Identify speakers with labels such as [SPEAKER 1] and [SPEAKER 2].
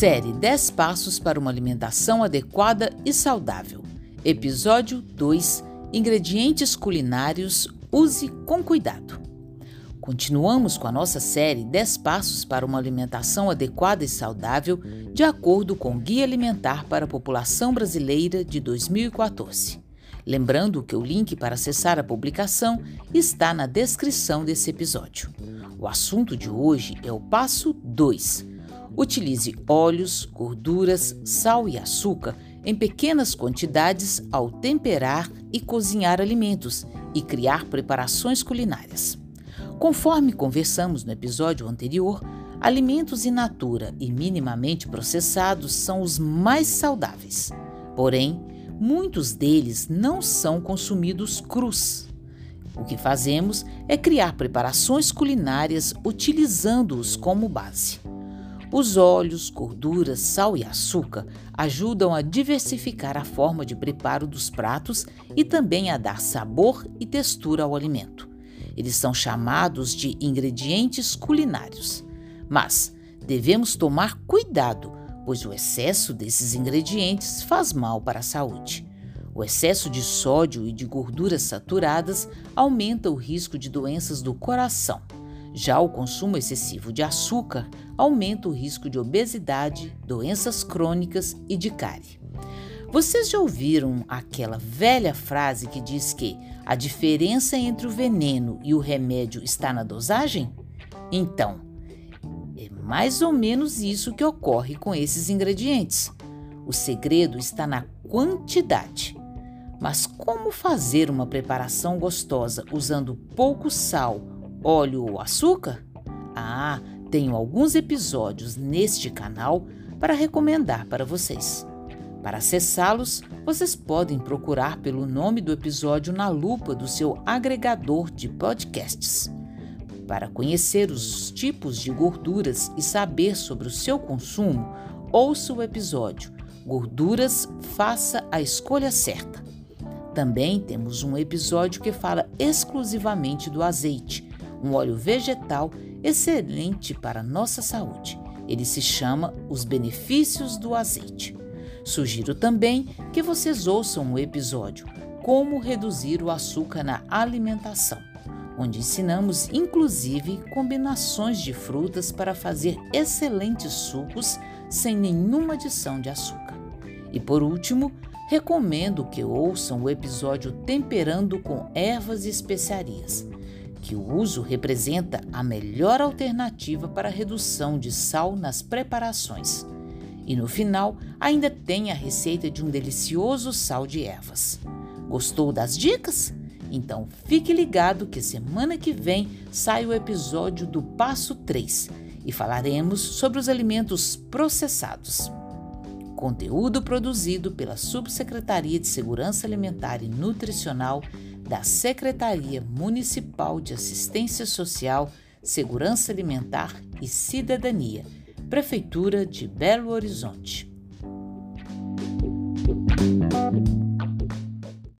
[SPEAKER 1] Série 10 Passos para uma Alimentação Adequada e Saudável. Episódio 2 Ingredientes Culinários Use com Cuidado. Continuamos com a nossa série 10 Passos para uma Alimentação Adequada e Saudável, de acordo com o Guia Alimentar para a População Brasileira de 2014. Lembrando que o link para acessar a publicação está na descrição desse episódio. O assunto de hoje é o passo 2. Utilize óleos, gorduras, sal e açúcar em pequenas quantidades ao temperar e cozinhar alimentos e criar preparações culinárias. Conforme conversamos no episódio anterior, alimentos in natura e minimamente processados são os mais saudáveis. Porém, muitos deles não são consumidos crus. O que fazemos é criar preparações culinárias utilizando-os como base. Os óleos, gorduras, sal e açúcar ajudam a diversificar a forma de preparo dos pratos e também a dar sabor e textura ao alimento. Eles são chamados de ingredientes culinários. Mas devemos tomar cuidado, pois o excesso desses ingredientes faz mal para a saúde. O excesso de sódio e de gorduras saturadas aumenta o risco de doenças do coração. Já o consumo excessivo de açúcar aumenta o risco de obesidade, doenças crônicas e de cárie. Vocês já ouviram aquela velha frase que diz que a diferença entre o veneno e o remédio está na dosagem? Então, é mais ou menos isso que ocorre com esses ingredientes. O segredo está na quantidade. Mas como fazer uma preparação gostosa usando pouco sal, óleo ou açúcar? Ah, tenho alguns episódios neste canal para recomendar para vocês. Para acessá-los, vocês podem procurar pelo nome do episódio na lupa do seu agregador de podcasts. Para conhecer os tipos de gorduras e saber sobre o seu consumo, ouça o episódio Gorduras, faça a escolha certa. Também temos um episódio que fala exclusivamente do azeite, um óleo vegetal excelente para a nossa saúde. Ele se chama Os Benefícios do Azeite. Sugiro também que vocês ouçam o episódio Como Reduzir o Açúcar na Alimentação, onde ensinamos inclusive combinações de frutas para fazer excelentes sucos sem nenhuma adição de açúcar. E por último, recomendo que ouçam o episódio Temperando com Ervas e Especiarias, que o uso representa a melhor alternativa para a redução de sal nas preparações. E no final, ainda tem a receita de um delicioso sal de ervas. Gostou das dicas? Então fique ligado que semana que vem sai o episódio do Passo 3 e falaremos sobre os alimentos processados. Conteúdo produzido pela Subsecretaria de Segurança Alimentar e Nutricional da Secretaria Municipal de Assistência Social, Segurança Alimentar e Cidadania Prefeitura de Belo Horizonte.